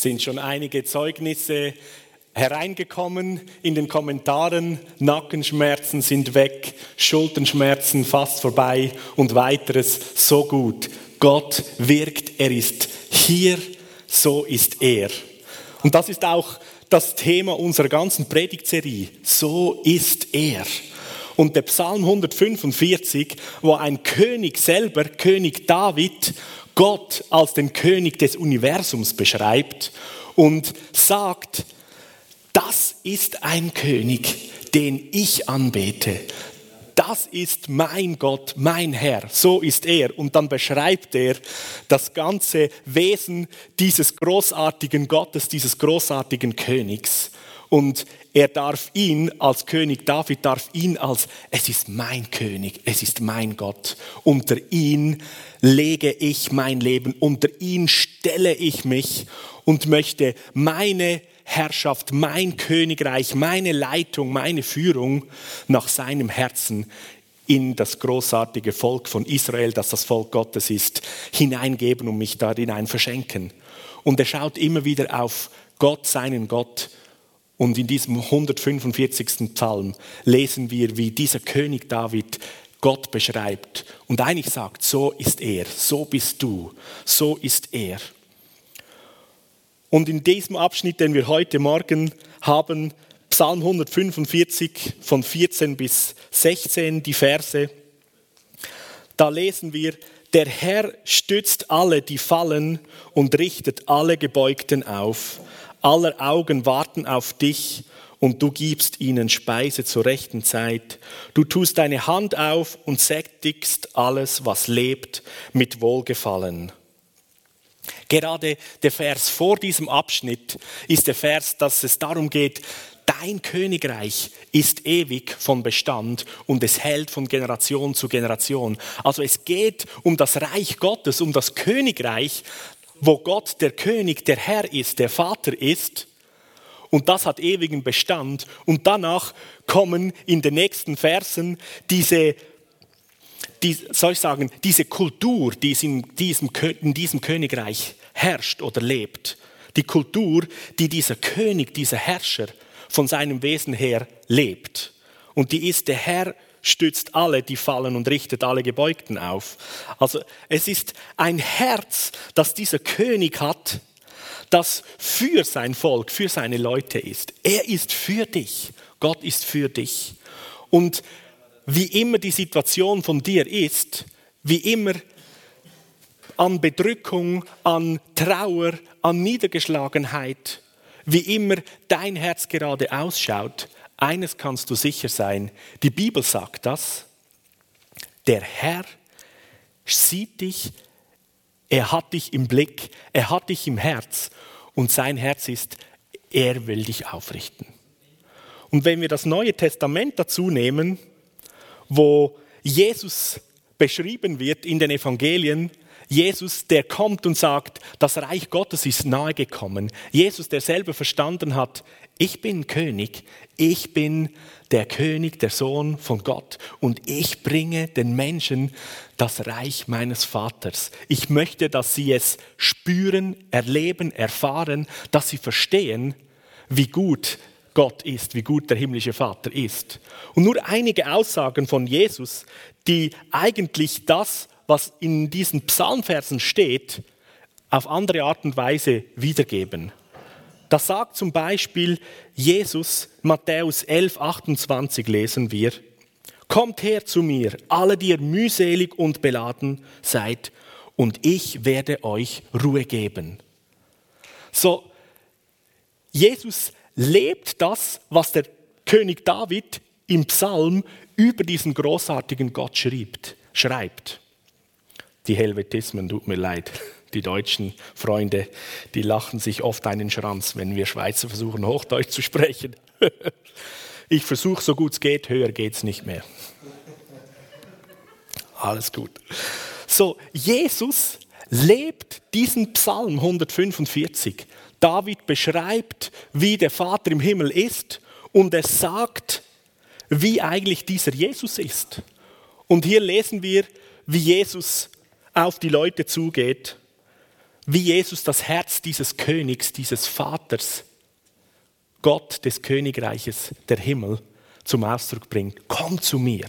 sind schon einige Zeugnisse hereingekommen in den Kommentaren. Nackenschmerzen sind weg, Schulterschmerzen fast vorbei und weiteres so gut. Gott wirkt, er ist hier, so ist er. Und das ist auch das Thema unserer ganzen Predigtserie. So ist er. Und der Psalm 145, wo ein König selber, König David, Gott als den König des Universums beschreibt und sagt, das ist ein König, den ich anbete. Das ist mein Gott, mein Herr, so ist er. Und dann beschreibt er das ganze Wesen dieses großartigen Gottes, dieses großartigen Königs. Und er darf ihn als König David, darf ihn als, es ist mein König, es ist mein Gott. Unter ihn lege ich mein Leben, unter ihn stelle ich mich und möchte meine Herrschaft, mein Königreich, meine Leitung, meine Führung nach seinem Herzen in das großartige Volk von Israel, das das Volk Gottes ist, hineingeben und mich darin verschenken. Und er schaut immer wieder auf Gott, seinen Gott. Und in diesem 145. Psalm lesen wir, wie dieser König David Gott beschreibt und eigentlich sagt, so ist er, so bist du, so ist er. Und in diesem Abschnitt, den wir heute Morgen haben, Psalm 145 von 14 bis 16, die Verse, da lesen wir, der Herr stützt alle, die fallen und richtet alle Gebeugten auf. Aller Augen warten auf dich und du gibst ihnen Speise zur rechten Zeit. Du tust deine Hand auf und sättigst alles, was lebt, mit Wohlgefallen. Gerade der Vers vor diesem Abschnitt ist der Vers, dass es darum geht, dein Königreich ist ewig von Bestand und es hält von Generation zu Generation. Also es geht um das Reich Gottes, um das Königreich, wo Gott der König, der Herr ist, der Vater ist. Und das hat ewigen Bestand. Und danach kommen in den nächsten Versen diese die, soll ich sagen, diese Kultur, die in diesem, in diesem Königreich herrscht oder lebt, die Kultur, die dieser König, dieser Herrscher von seinem Wesen her lebt. Und die ist, der Herr stützt alle, die fallen und richtet alle Gebeugten auf. Also es ist ein Herz, das dieser König hat, das für sein Volk, für seine Leute ist. Er ist für dich. Gott ist für dich. Und wie immer die Situation von dir ist, wie immer an Bedrückung, an Trauer, an Niedergeschlagenheit, wie immer dein Herz gerade ausschaut, eines kannst du sicher sein, die Bibel sagt das, der Herr sieht dich, er hat dich im Blick, er hat dich im Herz und sein Herz ist, er will dich aufrichten. Und wenn wir das Neue Testament dazu nehmen, wo Jesus beschrieben wird in den Evangelien. Jesus, der kommt und sagt, das Reich Gottes ist nahe gekommen. Jesus, der selber verstanden hat, ich bin König, ich bin der König, der Sohn von Gott und ich bringe den Menschen das Reich meines Vaters. Ich möchte, dass sie es spüren, erleben, erfahren, dass sie verstehen, wie gut Gott ist, wie gut der himmlische Vater ist. Und nur einige Aussagen von Jesus, die eigentlich das, was in diesen Psalmversen steht, auf andere Art und Weise wiedergeben. Das sagt zum Beispiel Jesus, Matthäus 11, 28 lesen wir, Kommt her zu mir, alle, die ihr mühselig und beladen seid, und ich werde euch Ruhe geben. So, Jesus lebt das, was der König David im Psalm über diesen großartigen Gott schreibt. schreibt. Die Helvetismen, tut mir leid. Die deutschen Freunde, die lachen sich oft einen Schranz, wenn wir Schweizer versuchen, Hochdeutsch zu sprechen. Ich versuche so gut es geht, höher geht es nicht mehr. Alles gut. So, Jesus lebt diesen Psalm 145 David beschreibt, wie der Vater im Himmel ist und er sagt, wie eigentlich dieser Jesus ist. Und hier lesen wir, wie Jesus auf die Leute zugeht, wie Jesus das Herz dieses Königs, dieses Vaters, Gott des Königreiches, der Himmel, zum Ausdruck bringt. Komm zu mir.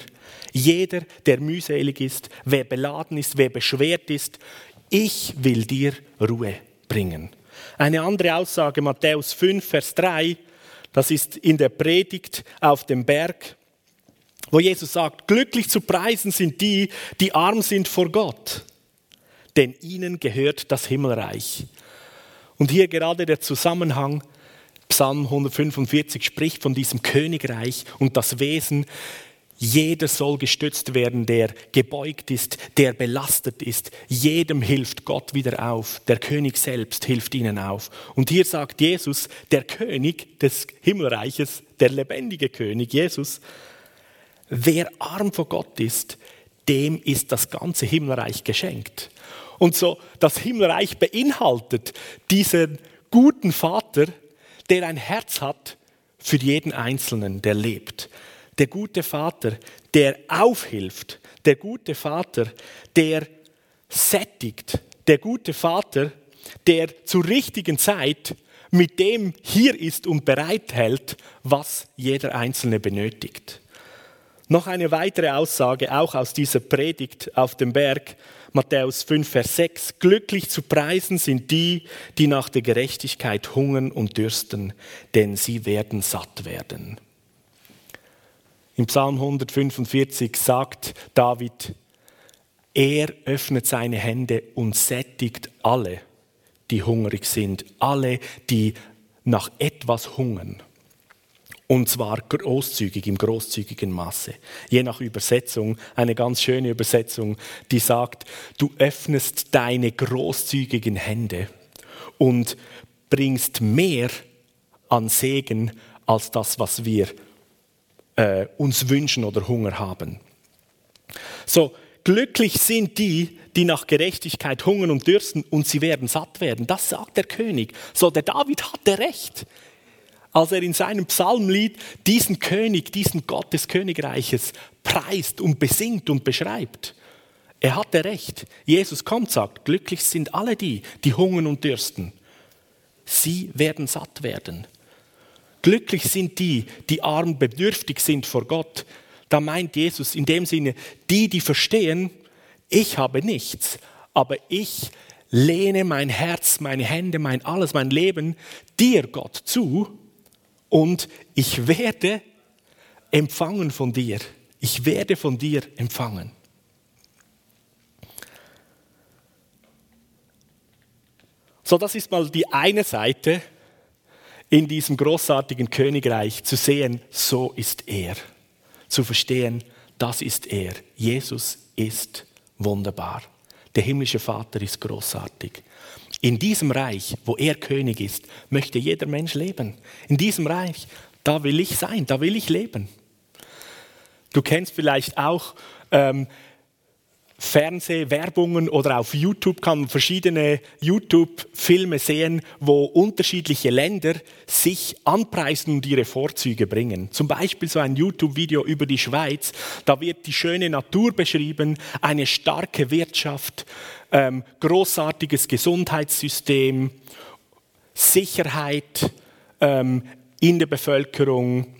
Jeder, der mühselig ist, wer beladen ist, wer beschwert ist, ich will dir Ruhe bringen. Eine andere Aussage, Matthäus 5, Vers 3, das ist in der Predigt auf dem Berg, wo Jesus sagt, glücklich zu preisen sind die, die arm sind vor Gott, denn ihnen gehört das Himmelreich. Und hier gerade der Zusammenhang, Psalm 145 spricht von diesem Königreich und das Wesen, jeder soll gestützt werden, der gebeugt ist, der belastet ist. Jedem hilft Gott wieder auf. Der König selbst hilft ihnen auf. Und hier sagt Jesus, der König des Himmelreiches, der lebendige König, Jesus, wer arm vor Gott ist, dem ist das ganze Himmelreich geschenkt. Und so das Himmelreich beinhaltet diesen guten Vater, der ein Herz hat für jeden Einzelnen, der lebt. Der gute Vater, der aufhilft, der gute Vater, der sättigt, der gute Vater, der zur richtigen Zeit mit dem hier ist und bereithält, was jeder Einzelne benötigt. Noch eine weitere Aussage, auch aus dieser Predigt auf dem Berg, Matthäus 5, Vers 6. Glücklich zu preisen sind die, die nach der Gerechtigkeit hungern und dürsten, denn sie werden satt werden. Im Psalm 145 sagt David, er öffnet seine Hände und sättigt alle, die hungrig sind, alle, die nach etwas hungern. Und zwar großzügig, im großzügigen Maße. Je nach Übersetzung, eine ganz schöne Übersetzung, die sagt, du öffnest deine großzügigen Hände und bringst mehr an Segen als das, was wir äh, uns wünschen oder Hunger haben. So, glücklich sind die, die nach Gerechtigkeit hungern und dürsten und sie werden satt werden. Das sagt der König. So, der David hatte recht. Als er in seinem Psalmlied diesen König, diesen Gott des Königreiches preist und besingt und beschreibt. Er hatte recht. Jesus kommt, sagt, glücklich sind alle die, die hungern und dürsten. Sie werden satt werden. Glücklich sind die, die arm bedürftig sind vor Gott. Da meint Jesus in dem Sinne, die, die verstehen, ich habe nichts, aber ich lehne mein Herz, meine Hände, mein alles, mein Leben dir, Gott, zu und ich werde empfangen von dir. Ich werde von dir empfangen. So, das ist mal die eine Seite in diesem großartigen Königreich zu sehen, so ist er. Zu verstehen, das ist er. Jesus ist wunderbar. Der himmlische Vater ist großartig. In diesem Reich, wo er König ist, möchte jeder Mensch leben. In diesem Reich, da will ich sein, da will ich leben. Du kennst vielleicht auch ähm, Fernsehwerbungen oder auf YouTube kann man verschiedene YouTube-Filme sehen, wo unterschiedliche Länder sich anpreisen und ihre Vorzüge bringen. Zum Beispiel so ein YouTube-Video über die Schweiz. Da wird die schöne Natur beschrieben, eine starke Wirtschaft, ähm, großartiges Gesundheitssystem, Sicherheit ähm, in der Bevölkerung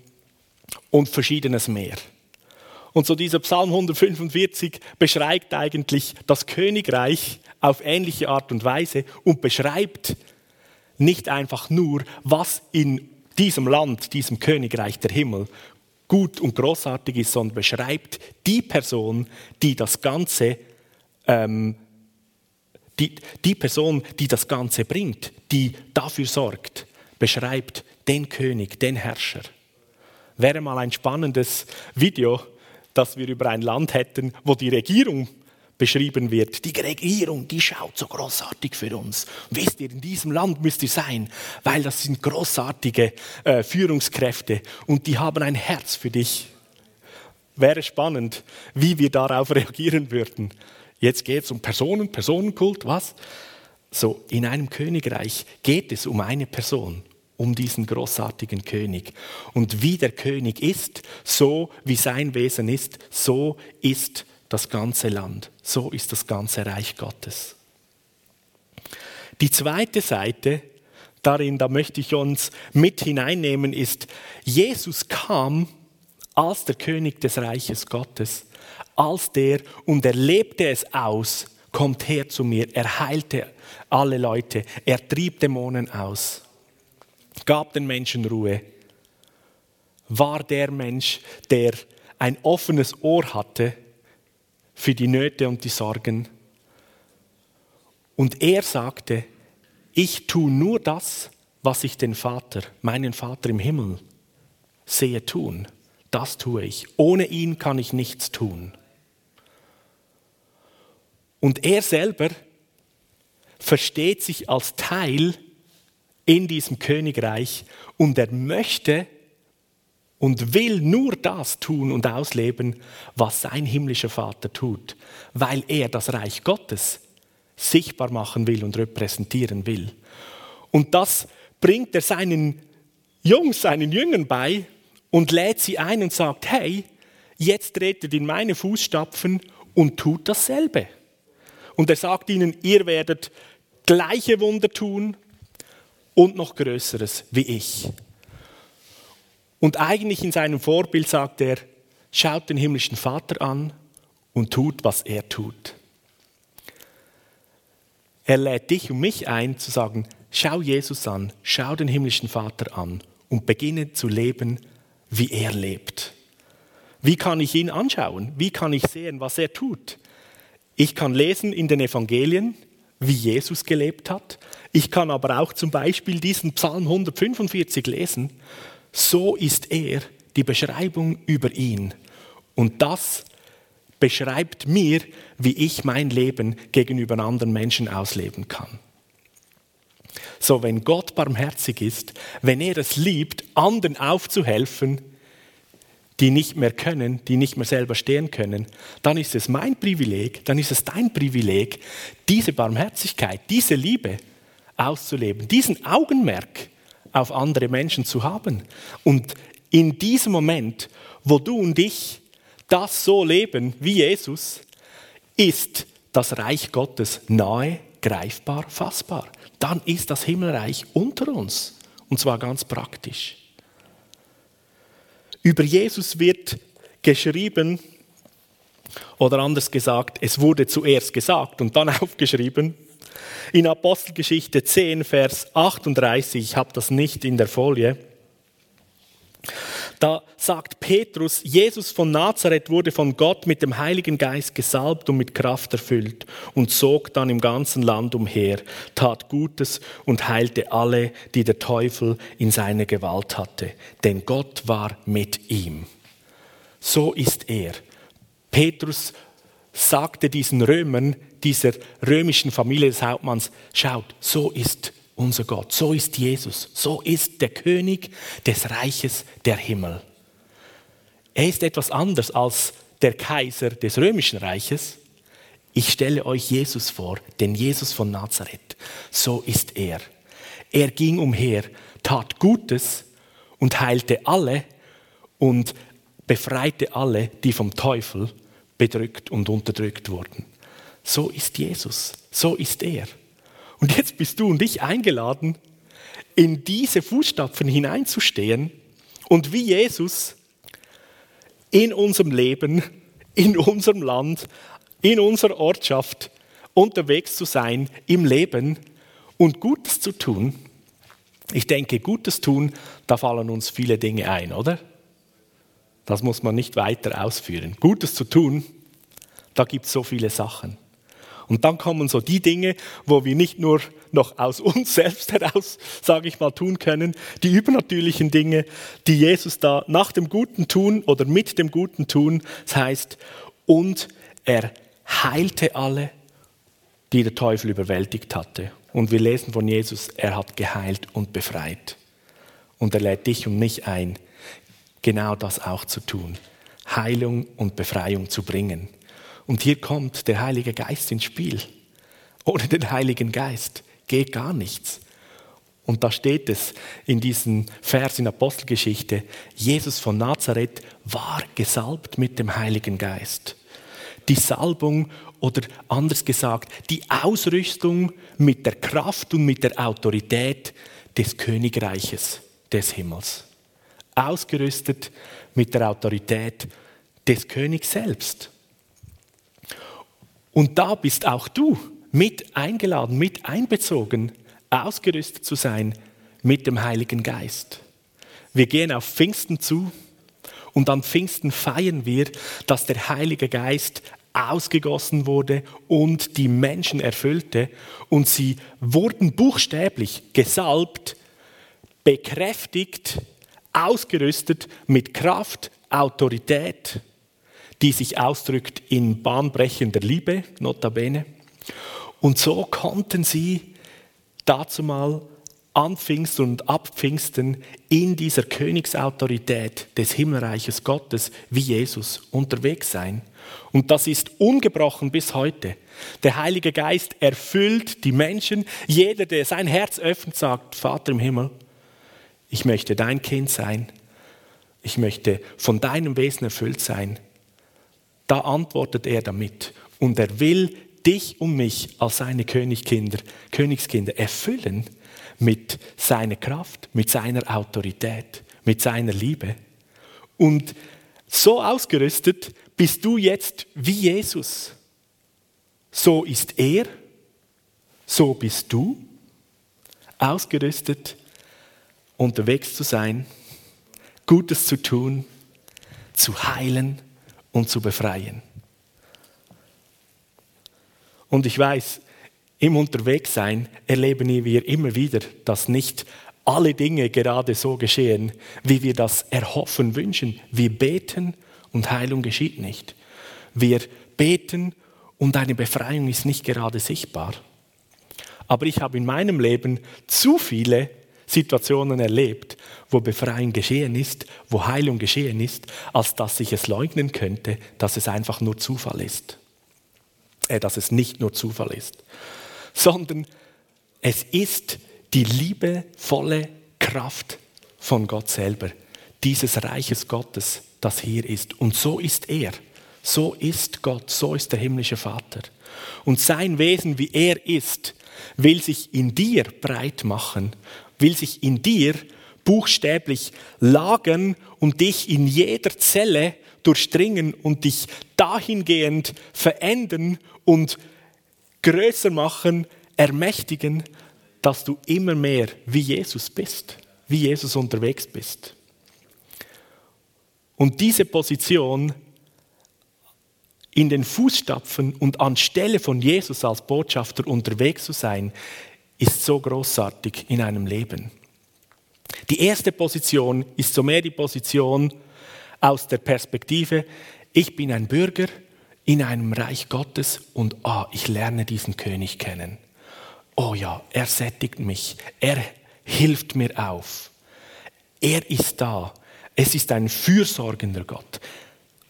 und verschiedenes mehr. Und so dieser Psalm 145 beschreibt eigentlich das Königreich auf ähnliche Art und Weise und beschreibt nicht einfach nur, was in diesem Land, diesem Königreich der Himmel gut und großartig ist, sondern beschreibt die Person, die das Ganze, ähm, die, die Person, die das Ganze bringt, die dafür sorgt, beschreibt den König, den Herrscher. Wäre mal ein spannendes Video, dass wir über ein Land hätten, wo die Regierung beschrieben wird. Die Regierung, die schaut so großartig für uns. Wisst ihr, in diesem Land müsst ihr sein, weil das sind großartige äh, Führungskräfte und die haben ein Herz für dich. Wäre spannend, wie wir darauf reagieren würden. Jetzt geht es um Personen, Personenkult, was? So, in einem Königreich geht es um eine Person um diesen großartigen König. Und wie der König ist, so wie sein Wesen ist, so ist das ganze Land, so ist das ganze Reich Gottes. Die zweite Seite, darin, da möchte ich uns mit hineinnehmen, ist, Jesus kam als der König des Reiches Gottes, als der, und er lebte es aus, kommt her zu mir, er heilte alle Leute, er trieb Dämonen aus, gab den Menschen Ruhe, war der Mensch, der ein offenes Ohr hatte für die Nöte und die Sorgen. Und er sagte, ich tue nur das, was ich den Vater, meinen Vater im Himmel sehe tun. Das tue ich. Ohne ihn kann ich nichts tun. Und er selber versteht sich als Teil in diesem Königreich und er möchte und will nur das tun und ausleben, was sein himmlischer Vater tut, weil er das Reich Gottes sichtbar machen will und repräsentieren will. Und das bringt er seinen Jungs, seinen Jüngern bei und lädt sie ein und sagt, hey, jetzt tretet in meine Fußstapfen und tut dasselbe. Und er sagt ihnen, ihr werdet gleiche Wunder tun und noch Größeres wie ich. Und eigentlich in seinem Vorbild sagt er, schaut den himmlischen Vater an und tut, was er tut. Er lädt dich und mich ein zu sagen, schau Jesus an, schau den himmlischen Vater an und beginne zu leben, wie er lebt. Wie kann ich ihn anschauen? Wie kann ich sehen, was er tut? Ich kann lesen in den Evangelien, wie Jesus gelebt hat. Ich kann aber auch zum Beispiel diesen Psalm 145 lesen. So ist er, die Beschreibung über ihn. Und das beschreibt mir, wie ich mein Leben gegenüber anderen Menschen ausleben kann. So, wenn Gott barmherzig ist, wenn er es liebt, anderen aufzuhelfen, die nicht mehr können, die nicht mehr selber stehen können, dann ist es mein Privileg, dann ist es dein Privileg, diese Barmherzigkeit, diese Liebe auszuleben, diesen Augenmerk auf andere Menschen zu haben. Und in diesem Moment, wo du und ich das so leben wie Jesus, ist das Reich Gottes nahe, greifbar, fassbar. Dann ist das Himmelreich unter uns. Und zwar ganz praktisch. Über Jesus wird geschrieben, oder anders gesagt, es wurde zuerst gesagt und dann aufgeschrieben. In Apostelgeschichte 10, Vers 38, ich habe das nicht in der Folie, da sagt Petrus, Jesus von Nazareth wurde von Gott mit dem Heiligen Geist gesalbt und mit Kraft erfüllt und zog dann im ganzen Land umher, tat Gutes und heilte alle, die der Teufel in seine Gewalt hatte. Denn Gott war mit ihm. So ist er. Petrus sagte diesen Römern, dieser römischen Familie des Hauptmanns, schaut, so ist unser Gott. So ist Jesus. So ist der König des Reiches der Himmel. Er ist etwas anders als der Kaiser des römischen Reiches. Ich stelle euch Jesus vor, den Jesus von Nazareth. So ist er. Er ging umher, tat Gutes und heilte alle und befreite alle, die vom Teufel bedrückt und unterdrückt wurden. So ist Jesus, so ist er. Und jetzt bist du und ich eingeladen, in diese Fußstapfen hineinzustehen und wie Jesus in unserem Leben, in unserem Land, in unserer Ortschaft unterwegs zu sein im Leben und Gutes zu tun. Ich denke, Gutes tun, da fallen uns viele Dinge ein, oder? Das muss man nicht weiter ausführen. Gutes zu tun, da gibt es so viele Sachen. Und dann kommen so die Dinge, wo wir nicht nur noch aus uns selbst heraus, sage ich mal, tun können, die übernatürlichen Dinge, die Jesus da nach dem Guten tun oder mit dem Guten tun. Das heißt, und er heilte alle, die der Teufel überwältigt hatte. Und wir lesen von Jesus, er hat geheilt und befreit. Und er lädt dich und mich ein, genau das auch zu tun. Heilung und Befreiung zu bringen. Und hier kommt der Heilige Geist ins Spiel. Ohne den Heiligen Geist geht gar nichts. Und da steht es in diesem Vers in Apostelgeschichte, Jesus von Nazareth war gesalbt mit dem Heiligen Geist. die Salbung oder anders gesagt, die Ausrüstung mit der Kraft und mit der Autorität des Königreiches des Himmels. Ausgerüstet mit der Autorität des Königs selbst. Und da bist auch du mit eingeladen, mit einbezogen, ausgerüstet zu sein mit dem Heiligen Geist. Wir gehen auf Pfingsten zu und an Pfingsten feiern wir, dass der Heilige Geist ausgegossen wurde und die Menschen erfüllte und sie wurden buchstäblich gesalbt, bekräftigt, ausgerüstet mit Kraft, Autorität, die sich ausdrückt in bahnbrechender Liebe, notabene. Und so konnten sie dazu mal an Pfingsten und ab Pfingsten in dieser Königsautorität des Himmelreiches Gottes wie Jesus unterwegs sein. Und das ist ungebrochen bis heute. Der Heilige Geist erfüllt die Menschen. Jeder, der sein Herz öffnet, sagt, Vater im Himmel, ich möchte dein Kind sein. Ich möchte von deinem Wesen erfüllt sein. Da antwortet er damit. Und er will dich und mich als seine Königskinder, Königskinder erfüllen mit seiner Kraft, mit seiner Autorität, mit seiner Liebe. Und so ausgerüstet bist du jetzt wie Jesus. So ist er, so bist du, ausgerüstet, unterwegs zu sein, Gutes zu tun, zu heilen und zu befreien. Und ich weiß, im Unterwegssein erleben wir immer wieder, dass nicht alle Dinge gerade so geschehen, wie wir das erhoffen, wünschen. Wir beten und Heilung geschieht nicht. Wir beten und eine Befreiung ist nicht gerade sichtbar. Aber ich habe in meinem Leben zu viele Situationen erlebt, wo Befreiung geschehen ist, wo Heilung geschehen ist, als dass ich es leugnen könnte, dass es einfach nur Zufall ist. Äh, dass es nicht nur Zufall ist sondern es ist die liebevolle Kraft von Gott selber, dieses Reiches Gottes, das hier ist. Und so ist er. So ist Gott, so ist der himmlische Vater. Und sein Wesen, wie er ist, will sich in dir breit machen, will sich in dir buchstäblich lagern und dich in jeder Zelle durchdringen und dich dahingehend verändern und größer machen, ermächtigen, dass du immer mehr wie Jesus bist, wie Jesus unterwegs bist. Und diese Position in den Fußstapfen und anstelle von Jesus als Botschafter unterwegs zu sein, ist so großartig in einem Leben. Die erste Position ist so mehr die Position aus der Perspektive, ich bin ein Bürger, in einem Reich Gottes und ah, ich lerne diesen König kennen. Oh ja, er sättigt mich, er hilft mir auf. Er ist da. Es ist ein fürsorgender Gott.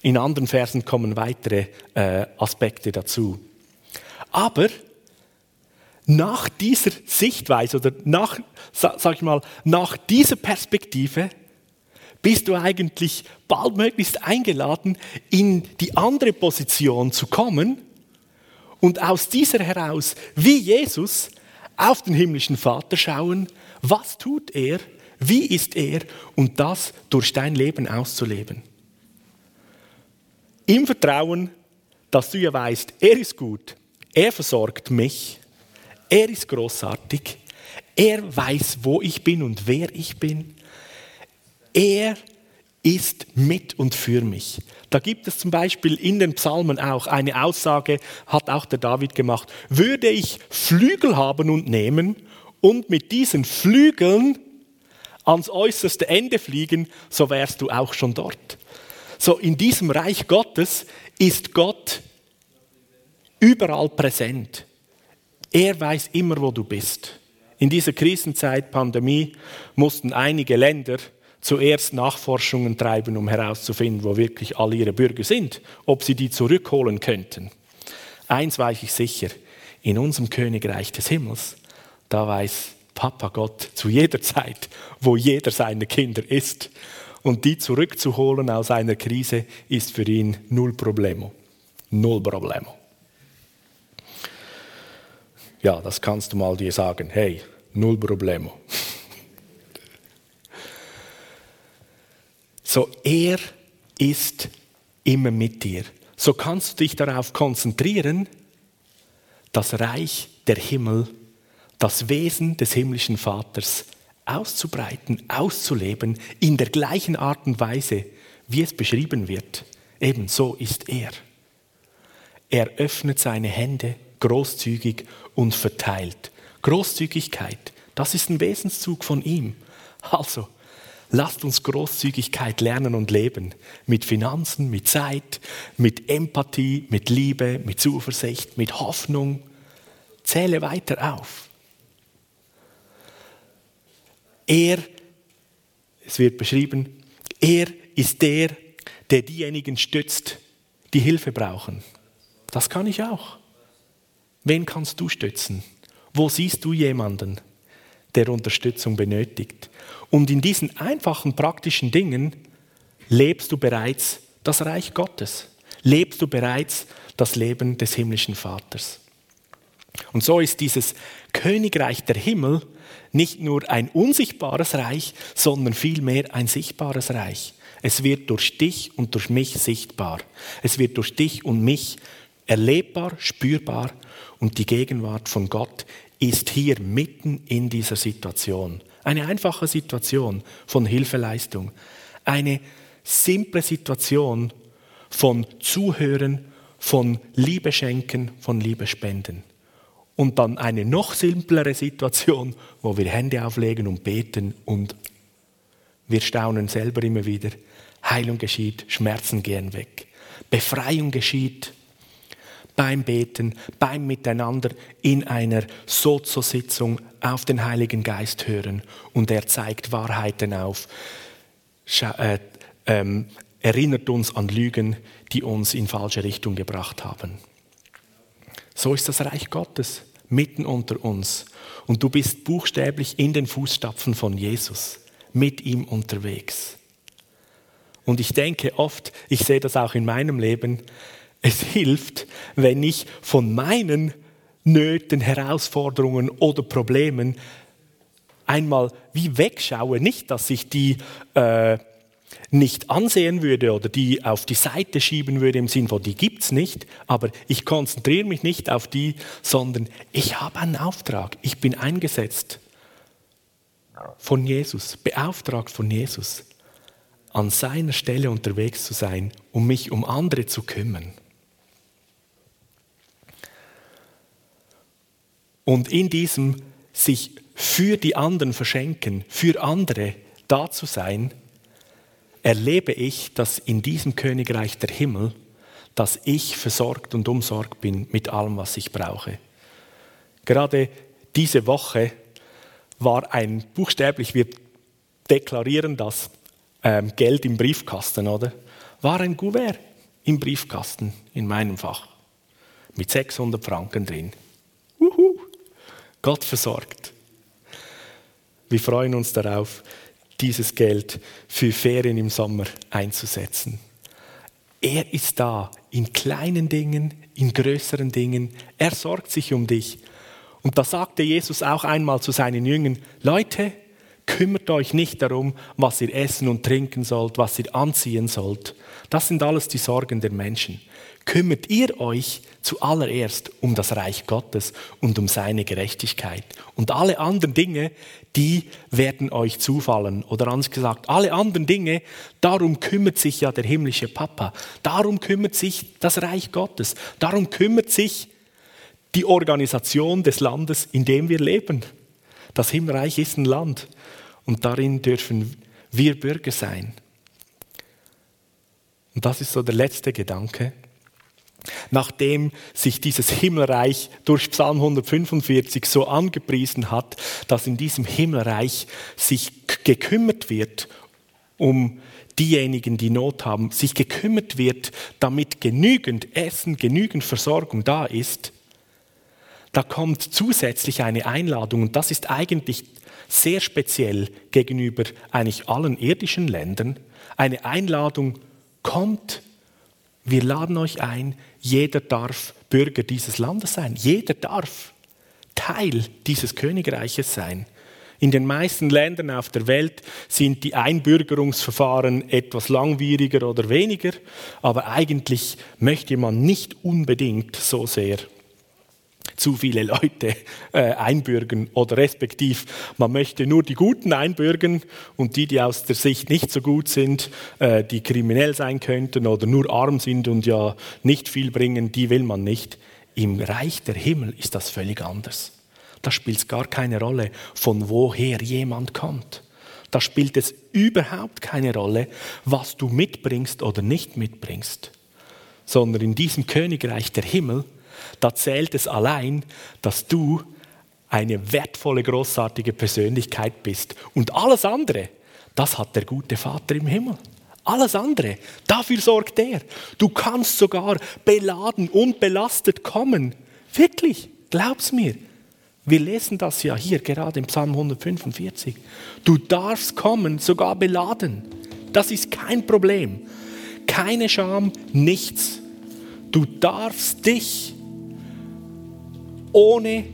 In anderen Versen kommen weitere äh, Aspekte dazu. Aber nach dieser Sichtweise oder nach, sag ich mal, nach dieser Perspektive bist du eigentlich baldmöglichst eingeladen, in die andere Position zu kommen und aus dieser heraus, wie Jesus, auf den himmlischen Vater schauen, was tut er, wie ist er und das durch dein Leben auszuleben. Im Vertrauen, dass du ja weißt, er ist gut, er versorgt mich, er ist großartig, er weiß, wo ich bin und wer ich bin er ist mit und für mich. Da gibt es zum Beispiel in den Psalmen auch eine Aussage, hat auch der David gemacht, würde ich Flügel haben und nehmen und mit diesen Flügeln ans äußerste Ende fliegen, so wärst du auch schon dort. So in diesem Reich Gottes ist Gott überall präsent. Er weiß immer, wo du bist. In dieser Krisenzeit, Pandemie, mussten einige Länder zuerst Nachforschungen treiben, um herauszufinden, wo wirklich all ihre Bürger sind, ob sie die zurückholen könnten. Eins weiß ich sicher, in unserem Königreich des Himmels, da weiß Papa Gott zu jeder Zeit, wo jeder seiner Kinder ist. Und die zurückzuholen aus einer Krise ist für ihn null Problemo. Null Problemo. Ja, das kannst du mal dir sagen. Hey, null Problemo. So, er ist immer mit dir. So kannst du dich darauf konzentrieren, das Reich der Himmel, das Wesen des himmlischen Vaters auszubreiten, auszuleben, in der gleichen Art und Weise, wie es beschrieben wird. Ebenso ist er. Er öffnet seine Hände großzügig und verteilt. Großzügigkeit, das ist ein Wesenszug von ihm. Also, lasst uns Großzügigkeit lernen und leben. Mit Finanzen, mit Zeit, mit Empathie, mit Liebe, mit Zuversicht, mit Hoffnung. Zähle weiter auf. Er, es wird beschrieben, er ist der, der diejenigen stützt, die Hilfe brauchen. Das kann ich auch. Wen kannst du stützen? Wo siehst du jemanden, der Unterstützung benötigt? Und in diesen einfachen praktischen Dingen lebst du bereits das Reich Gottes. Lebst du bereits das Leben des himmlischen Vaters. Und so ist dieses Königreich der Himmel nicht nur ein unsichtbares Reich, sondern vielmehr ein sichtbares Reich. Es wird durch dich und durch mich sichtbar. Es wird durch dich und mich erlebbar, spürbar und die Gegenwart von Gott ist hier mitten in dieser Situation. Eine einfache Situation von Hilfeleistung. Eine simple Situation von Zuhören, von Liebe schenken, von Liebe spenden. Und dann eine noch simplere Situation, wo wir Hände auflegen und beten und wir staunen selber immer wieder. Heilung geschieht, Schmerzen gehen weg. Befreiung geschieht beim Beten, beim Miteinander in einer Sozo-Sitzung auf den Heiligen Geist hören und er zeigt Wahrheiten auf, äh, ähm, erinnert uns an Lügen, die uns in falsche Richtung gebracht haben. So ist das Reich Gottes mitten unter uns. Und du bist buchstäblich in den Fußstapfen von Jesus, mit ihm unterwegs. Und ich denke oft, ich sehe das auch in meinem Leben, es hilft, wenn ich von meinen Nöten, Herausforderungen oder Problemen einmal wie wegschaue. Nicht, dass ich die äh, nicht ansehen würde oder die auf die Seite schieben würde im Sinn von, die gibt es nicht, aber ich konzentriere mich nicht auf die, sondern ich habe einen Auftrag. Ich bin eingesetzt von Jesus, beauftragt von Jesus, an seiner Stelle unterwegs zu sein, um mich um andere zu kümmern. Und in diesem sich für die anderen verschenken, für andere da zu sein, erlebe ich, dass in diesem Königreich der Himmel, dass ich versorgt und umsorgt bin mit allem, was ich brauche. Gerade diese Woche war ein buchstäblich, wir deklarieren das ähm, Geld im Briefkasten, oder? War ein Gouvert im Briefkasten in meinem Fach mit 600 Franken drin. Gott versorgt. Wir freuen uns darauf, dieses Geld für Ferien im Sommer einzusetzen. Er ist da in kleinen Dingen, in größeren Dingen. Er sorgt sich um dich. Und da sagte Jesus auch einmal zu seinen Jüngern, Leute, kümmert euch nicht darum, was ihr essen und trinken sollt, was ihr anziehen sollt. Das sind alles die Sorgen der Menschen kümmert ihr euch zuallererst um das Reich Gottes und um seine Gerechtigkeit. Und alle anderen Dinge, die werden euch zufallen. Oder anders gesagt, alle anderen Dinge, darum kümmert sich ja der himmlische Papa. Darum kümmert sich das Reich Gottes. Darum kümmert sich die Organisation des Landes, in dem wir leben. Das Himmelreich ist ein Land und darin dürfen wir Bürger sein. Und das ist so der letzte Gedanke. Nachdem sich dieses Himmelreich durch Psalm 145 so angepriesen hat, dass in diesem Himmelreich sich gekümmert wird um diejenigen, die Not haben, sich gekümmert wird, damit genügend Essen, genügend Versorgung da ist, da kommt zusätzlich eine Einladung und das ist eigentlich sehr speziell gegenüber eigentlich allen irdischen Ländern. Eine Einladung kommt Wir laden euch ein, jeder darf Bürger dieses Landes sein. Jeder darf Teil dieses Königreiches sein. In den meisten Ländern auf der Welt sind die Einbürgerungsverfahren etwas langwieriger oder weniger, aber eigentlich möchte man nicht unbedingt so sehr zu viele Leute äh, einbürgen oder respektiv man möchte nur die Guten einbürgen und die, die aus der Sicht nicht so gut sind, äh, die kriminell sein könnten oder nur arm sind und ja nicht viel bringen, die will man nicht. Im Reich der Himmel ist das völlig anders. Da spielt es gar keine Rolle, von woher jemand kommt. Da spielt es überhaupt keine Rolle, was du mitbringst oder nicht mitbringst, sondern in diesem Königreich der Himmel, da zählt es allein, dass du eine wertvolle, großartige Persönlichkeit bist. Und alles andere, das hat der gute Vater im Himmel. Alles andere, dafür sorgt er. Du kannst sogar beladen und belastet kommen. Wirklich, glaub's mir. Wir lesen das ja hier gerade im Psalm 145. Du darfst kommen, sogar beladen. Das ist kein Problem. Keine Scham, nichts. Du darfst dich ohne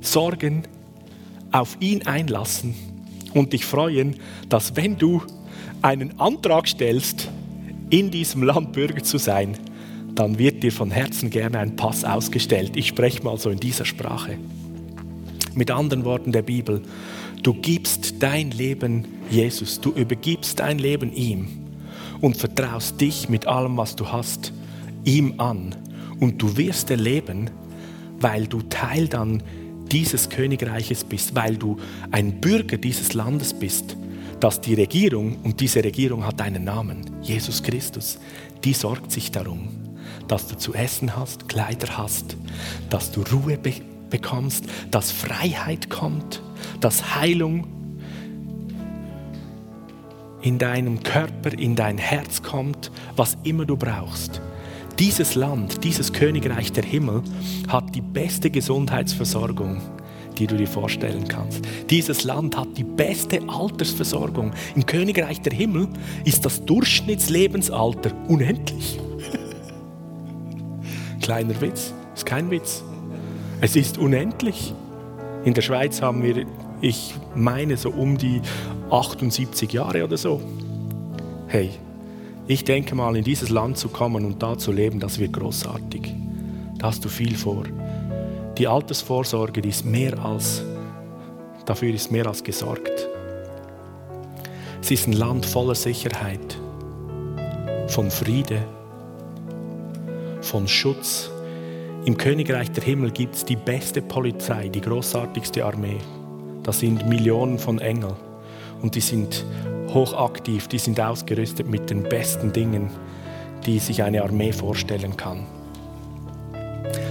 Sorgen auf ihn einlassen und dich freuen, dass wenn du einen Antrag stellst, in diesem Land Bürger zu sein, dann wird dir von Herzen gerne ein Pass ausgestellt. Ich spreche mal so in dieser Sprache. Mit anderen Worten der Bibel, du gibst dein Leben Jesus, du übergibst dein Leben ihm und vertraust dich mit allem, was du hast, ihm an. Und du wirst erleben, weil du Teil dann dieses Königreiches bist, weil du ein Bürger dieses Landes bist, dass die Regierung, und diese Regierung hat einen Namen, Jesus Christus, die sorgt sich darum, dass du zu essen hast, Kleider hast, dass du Ruhe bekommst bekommst, dass Freiheit kommt, dass Heilung in deinem Körper, in dein Herz kommt, was immer du brauchst. Dieses Land, dieses Königreich der Himmel hat die beste Gesundheitsversorgung, die du dir vorstellen kannst. Dieses Land hat die beste Altersversorgung. Im Königreich der Himmel ist das Durchschnittslebensalter unendlich. Kleiner Witz, ist kein Witz. Es ist unendlich. In der Schweiz haben wir, ich meine, so um die 78 Jahre oder so. Hey, ich denke mal, in dieses Land zu kommen und da zu leben, das wird großartig. Da hast du viel vor. Die Altersvorsorge die ist mehr als, dafür ist mehr als gesorgt. Es ist ein Land voller Sicherheit, von Friede, von Schutz, im Königreich der Himmel gibt es die beste Polizei, die großartigste Armee. Das sind Millionen von Engeln und die sind hochaktiv, die sind ausgerüstet mit den besten Dingen, die sich eine Armee vorstellen kann.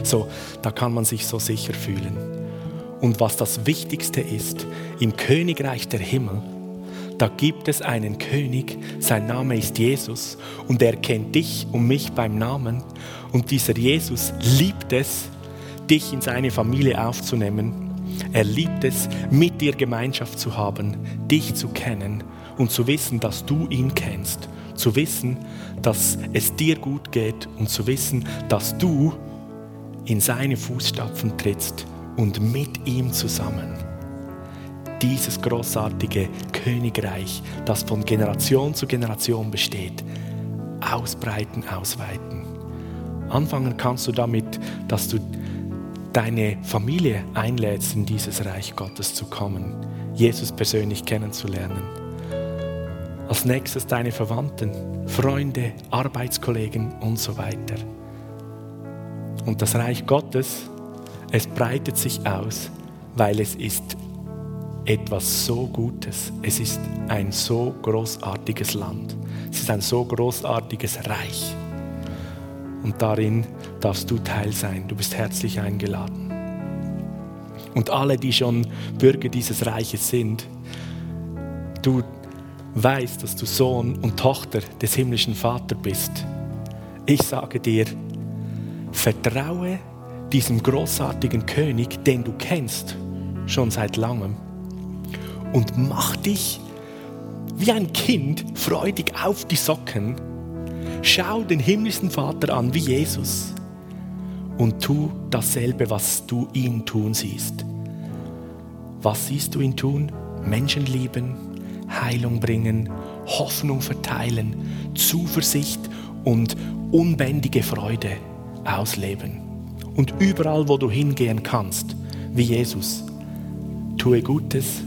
So, da kann man sich so sicher fühlen. Und was das Wichtigste ist, im Königreich der Himmel, da gibt es einen König, sein Name ist Jesus und er kennt dich und mich beim Namen und dieser Jesus liebt es, dich in seine Familie aufzunehmen. Er liebt es, mit dir Gemeinschaft zu haben, dich zu kennen und zu wissen, dass du ihn kennst. Zu wissen, dass es dir gut geht und zu wissen, dass du in seine Fußstapfen trittst und mit ihm zusammen dieses großartige Königreich, das von Generation zu Generation besteht, ausbreiten, ausweiten. Anfangen kannst du damit, dass du deine Familie einlädst, in dieses Reich Gottes zu kommen, Jesus persönlich kennenzulernen. Als nächstes deine Verwandten, Freunde, Arbeitskollegen und so weiter. Und das Reich Gottes, es breitet sich aus, weil es ist etwas so Gutes. Es ist ein so großartiges Land. Es ist ein so großartiges Reich und darin darfst du Teil sein. Du bist herzlich eingeladen. Und alle, die schon Bürger dieses Reiches sind, du weißt, dass du Sohn und Tochter des himmlischen Vaters bist. Ich sage dir, vertraue diesem großartigen König, den du kennst, schon seit langem, und mach dich wie ein Kind freudig auf die Socken schau den himmlischen Vater an wie Jesus und tu dasselbe, was du ihn tun siehst. Was siehst du ihn tun? Menschen lieben, Heilung bringen, Hoffnung verteilen, Zuversicht und unbändige Freude ausleben. Und überall, wo du hingehen kannst, wie Jesus, tue Gutes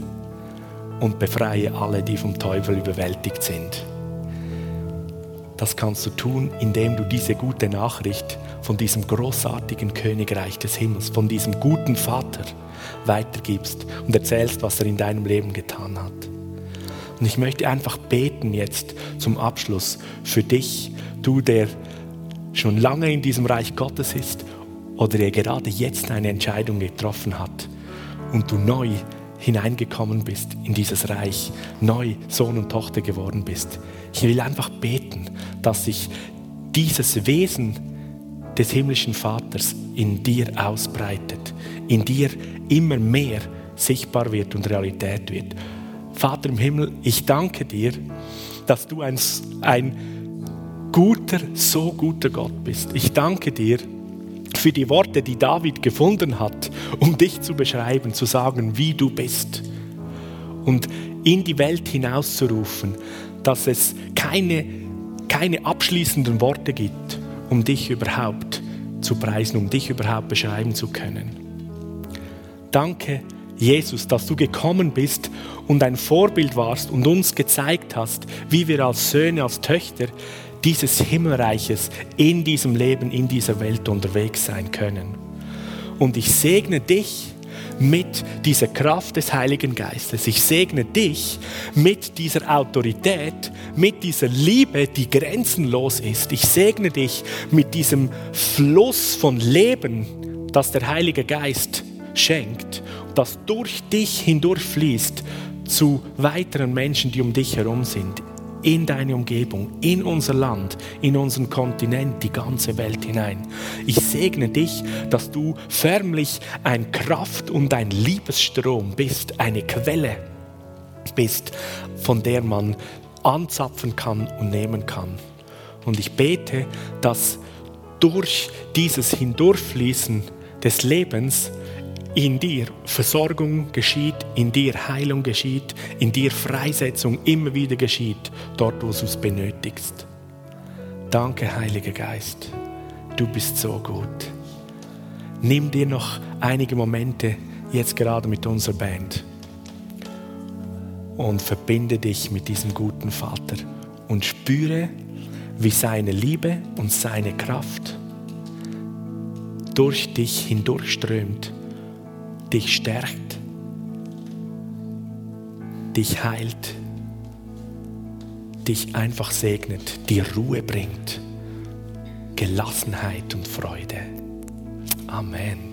und befreie alle, die vom Teufel überwältigt sind. Das kannst du tun, indem du diese gute Nachricht von diesem großartigen Königreich des Himmels, von diesem guten Vater weitergibst und erzählst, was er in deinem Leben getan hat. Und ich möchte einfach beten jetzt zum Abschluss für dich, du, der schon lange in diesem Reich Gottes ist oder der gerade jetzt eine Entscheidung getroffen hat und du neu hineingekommen bist in dieses Reich, neu Sohn und Tochter geworden bist. Ich will einfach beten, dass sich dieses Wesen des himmlischen Vaters in dir ausbreitet, in dir immer mehr sichtbar wird und Realität wird. Vater im Himmel, ich danke dir, dass du ein, ein guter, so guter Gott bist. Ich danke dir für die Worte, die David gefunden hat, um dich zu beschreiben, zu sagen, wie du bist. Und in die Welt hinauszurufen, dass es keine, keine abschließenden Worte gibt, um dich überhaupt zu preisen, um dich überhaupt beschreiben zu können. Danke, Jesus, dass du gekommen bist und ein Vorbild warst und uns gezeigt hast, wie wir als Söhne, als Töchter dieses Himmelreiches in diesem Leben, in dieser Welt unterwegs sein können. Und ich segne dich mit dieser Kraft des Heiligen Geistes. Ich segne dich mit dieser Autorität, mit dieser Liebe, die grenzenlos ist. Ich segne dich mit diesem Fluss von Leben, das der Heilige Geist schenkt, das durch dich hindurchfließt zu weiteren Menschen, die um dich herum sind in deine Umgebung, in unser Land, in unseren Kontinent, die ganze Welt hinein. Ich segne dich, dass du förmlich ein Kraft und ein Liebesstrom bist, eine Quelle bist, von der man anzapfen kann und nehmen kann. Und ich bete, dass durch dieses Hindurchfließen des Lebens in dir Versorgung geschieht, in dir Heilung geschieht, in dir Freisetzung immer wieder geschieht, dort wo du es benötigst. Danke, Heiliger Geist, du bist so gut. Nimm dir noch einige Momente jetzt gerade mit unserer Band und verbinde dich mit diesem guten Vater und spüre, wie seine Liebe und seine Kraft durch dich hindurchströmt dich stärkt, dich heilt, dich einfach segnet, dir Ruhe bringt, Gelassenheit und Freude. Amen.